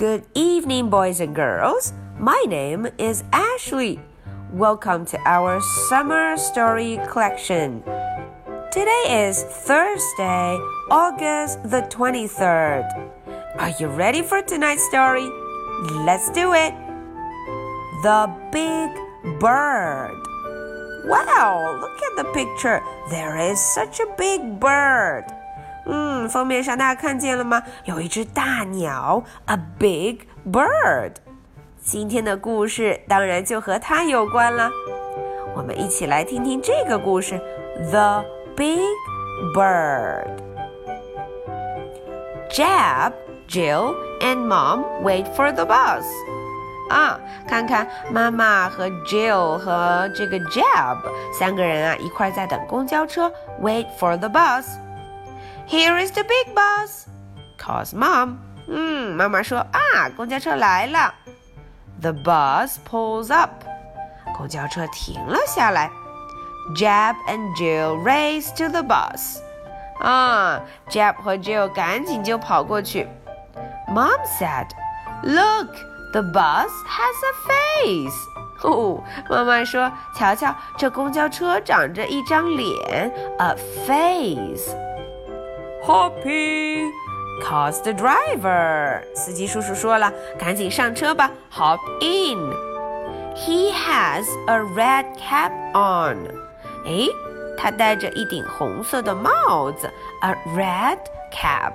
Good evening, boys and girls. My name is Ashley. Welcome to our summer story collection. Today is Thursday, August the 23rd. Are you ready for tonight's story? Let's do it. The Big Bird. Wow, look at the picture. There is such a big bird. 嗯，封面上大家看见了吗？有一只大鸟，a big bird。今天的故事当然就和它有关了。我们一起来听听这个故事：The Big Bird。Jab, Jill, and Mom wait for the bus. 啊，看看妈妈和 Jill 和这个 Jab 三个人啊，一块在等公交车，wait for the bus。here is the big bus, calls mom. 嗯，妈妈说啊，公交车来了。The bus pulls up. 公交车停了下来。Jab and Jill race to the bus. 啊，Jab 和 Jill 赶紧就跑过去。Mom said, "Look, the bus has a face." 哦，妈妈说，瞧瞧，这公交车长着一张脸，a face。 Hoppy, calls the driver. 司机叔叔说了，赶紧上车吧，Hop in. He has a red cap on. 诶，他戴着一顶红色的帽子，a red cap.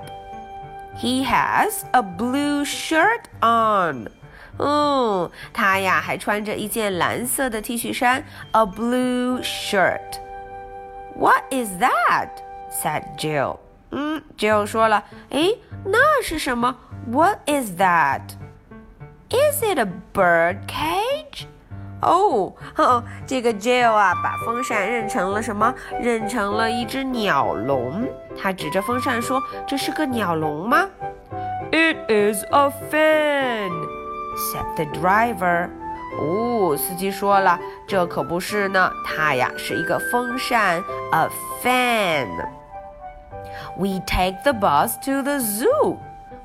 He has a blue shirt on. 哦，他呀还穿着一件蓝色的 T 恤衫，a blue shirt. What is that? said Jill. 嗯，Jill 说了，诶，那是什么？What is that? Is it a bird cage? 哦，哦，这个 Jill 啊，把风扇认成了什么？认成了一只鸟笼。他指着风扇说：“这是个鸟笼吗？”It is a fan, said the driver. 哦，司机说了，这可不是呢，它呀是一个风扇，a fan. We take the bus to the zoo.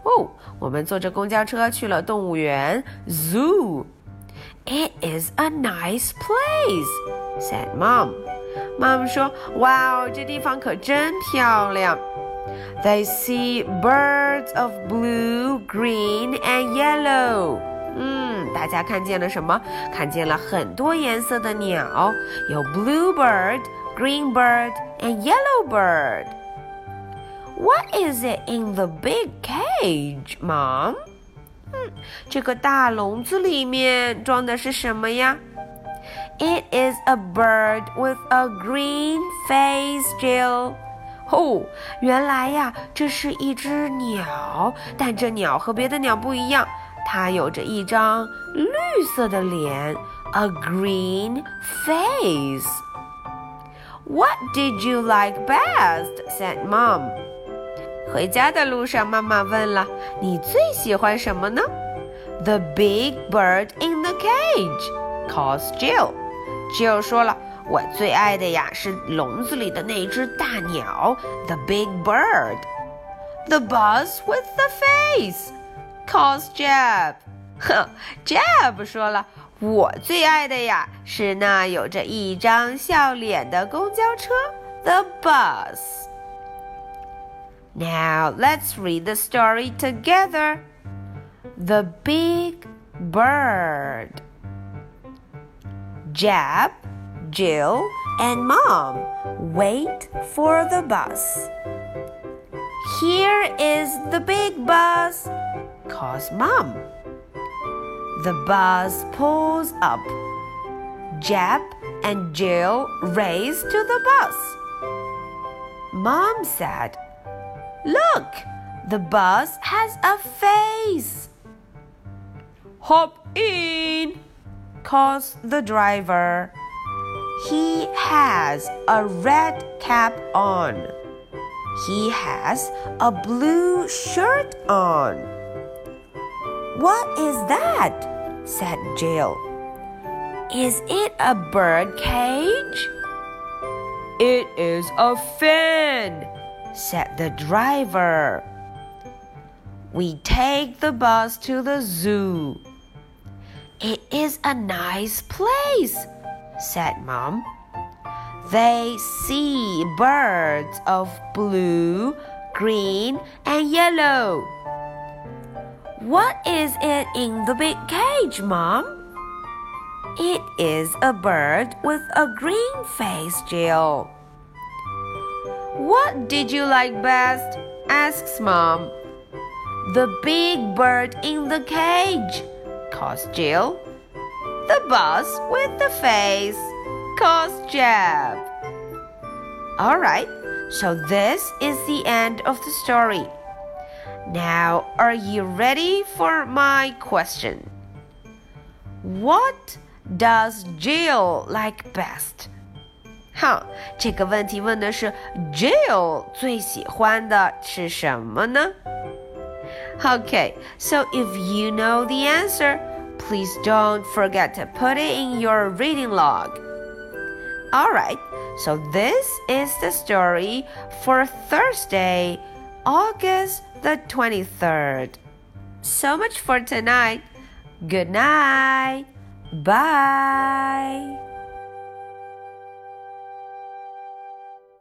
哦，我们坐着公交车去了动物园 zoo. It is a nice place, said Mom. Mom 说：“哇哦，这地方可真漂亮。” They see birds of blue, green, and yellow. 嗯，大家看见了什么？看见了很多颜色的鸟，有 blue bird, green bird, and yellow bird. What is it in the big cage, Mom? 嗯，这个大笼子里面装的是什么呀？It is a bird with a green face, Jill. 哦，原来呀，这是一只鸟，但这鸟和别的鸟不一样，它有着一张绿色的脸，a green face. What did you like best? said Mom. 回家的路上，妈妈问了：“你最喜欢什么呢？”The big bird in the cage calls Jill. Jill 说了：“我最爱的呀是笼子里的那只大鸟，the big bird. The bus with the face calls Jeb. 哼，Jeb 说了：“我最爱的呀是那有着一张笑脸的公交车，the bus.” Now let's read the story together. The Big Bird. Jab, Jill, and Mom wait for the bus. Here is the big bus, calls Mom. The bus pulls up. Jab and Jill race to the bus. Mom said, Look, the bus has a face. Hop in, calls the driver. He has a red cap on. He has a blue shirt on. What is that? said Jill. Is it a bird cage? It is a fan, said the driver. We take the bus to the zoo. It is a nice place, said Mom. They see birds of blue, green, and yellow. What is it in the big cage, Mom? It is a bird with a green face, Jill. What did you like best? asks Mom. The big bird in the cage, calls Jill. The bus with the face, calls Jeb. All right, so this is the end of the story. Now, are you ready for my question? What does Jill like best? 好，这个问题问的是 Jill 最喜欢的是什么呢？Okay, so if you know the answer, please don't forget to put it in your reading log. Alright, so this is the story for Thursday, August the 23rd. So much for tonight. Good night. Bye.